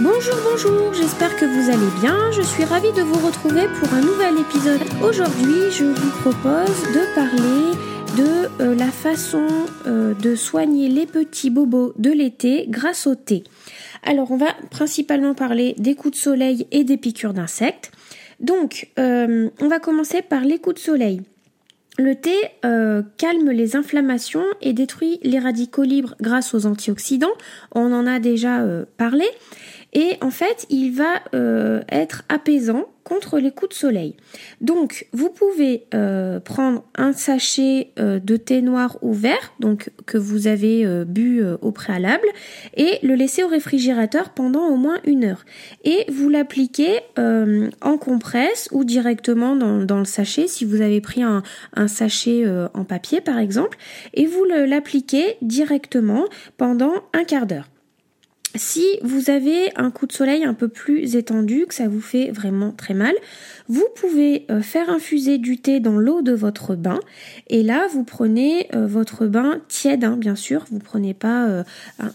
Bonjour, bonjour, j'espère que vous allez bien. Je suis ravie de vous retrouver pour un nouvel épisode. Aujourd'hui, je vous propose de parler de euh, la façon euh, de soigner les petits bobos de l'été grâce au thé. Alors, on va principalement parler des coups de soleil et des piqûres d'insectes. Donc, euh, on va commencer par les coups de soleil. Le thé calme les inflammations et détruit les radicaux libres grâce aux antioxydants. On en a déjà parlé. Et en fait, il va euh, être apaisant contre les coups de soleil. Donc, vous pouvez euh, prendre un sachet euh, de thé noir ou vert, donc que vous avez bu au préalable, et le laisser au réfrigérateur pendant au moins une heure. Et vous l'appliquez en compresse ou directement dans, le sachet, si vous avez pris un, un sachet en papier par exemple, et vous l'appliquez directement pendant un quart d'heure. Si vous avez un coup de soleil un peu plus étendu, que ça vous fait vraiment très mal, vous pouvez euh, faire infuser du thé dans l'eau de votre bain. Et là vous prenez euh, votre bain tiède, hein, bien sûr, vous prenez pas euh,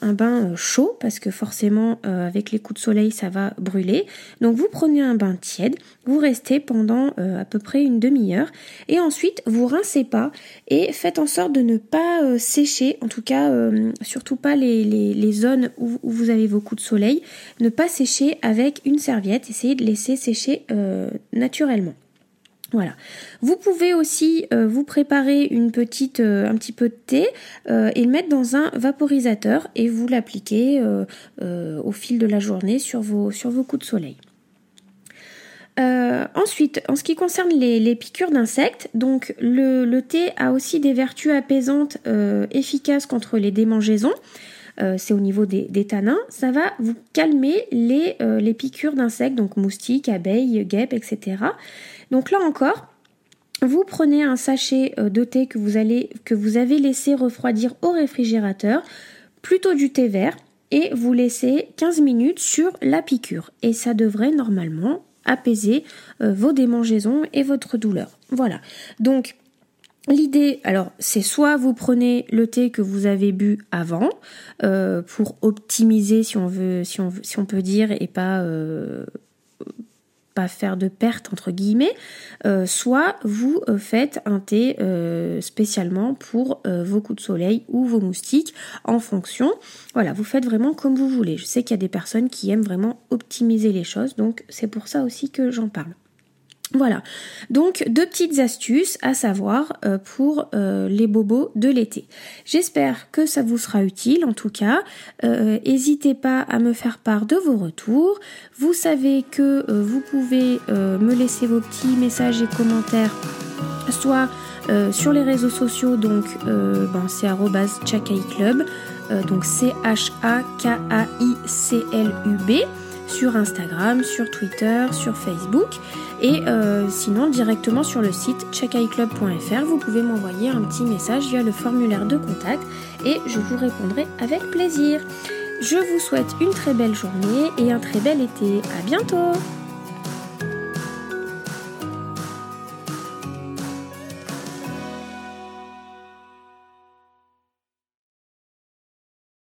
un, bain chaud parce que forcément avec les coups de soleil ça va brûler. Donc vous prenez un bain tiède, vous restez pendant à peu près une demi-heure. Et ensuite vous rincez pas et faites en sorte de ne pas sécher, en tout cas surtout pas les, zones où vous avez vos coups de soleil, ne pas sécher avec une serviette, essayez de laisser sécher euh, naturellement. Voilà. Vous pouvez aussi euh, vous préparer une petite, euh, un petit peu de thé et le mettre dans un vaporisateur et vous l'appliquer au fil de la journée sur vos, sur vos coups de soleil. ensuite, en ce qui concerne les, piqûres d'insectes, donc le, thé a aussi des vertus apaisantes efficaces contre les démangeaisons. Euh, c'est au niveau des, tanins, ça va vous calmer les, euh, piqûres d'insectes, donc moustiques, abeilles, guêpes, etc. Donc là encore, vous prenez un sachet euh, de thé que vous, allez, que vous avez laissé refroidir au réfrigérateur, plutôt du thé vert, et vous laissez 15 minutes sur la piqûre. Et ça devrait normalement apaiser vos démangeaisons et votre douleur. Voilà. Donc L'idée, alors, c'est soit vous prenez le thé que vous avez bu avant euh, pour optimiser, si on veut, si on, peut dire, et pas euh, faire de perte entre guillemets, euh, soit vous faites un thé spécialement pour vos coups de soleil ou vos moustiques en fonction. Voilà, vous faites vraiment comme vous voulez. Je sais qu'il y a des personnes qui aiment vraiment optimiser les choses, donc c'est pour ça aussi que j'en parle. Voilà, donc deux petites astuces à savoir euh, pour euh, les bobos de l'été. J'espère que ça vous sera utile en tout cas. Euh, n'hésitez pas à me faire part de vos retours. Vous savez que vous pouvez me laisser vos petits messages et commentaires soit sur les réseaux sociaux, donc ben, c'est @chakaiclub, donc C Sur Instagram, sur Twitter, sur Facebook et euh, sinon directement sur le site checkiclub.fr vous pouvez m'envoyer un petit message via le formulaire de contact et je vous répondrai avec plaisir. Je vous souhaite une très belle journée et un très bel été. À bientôt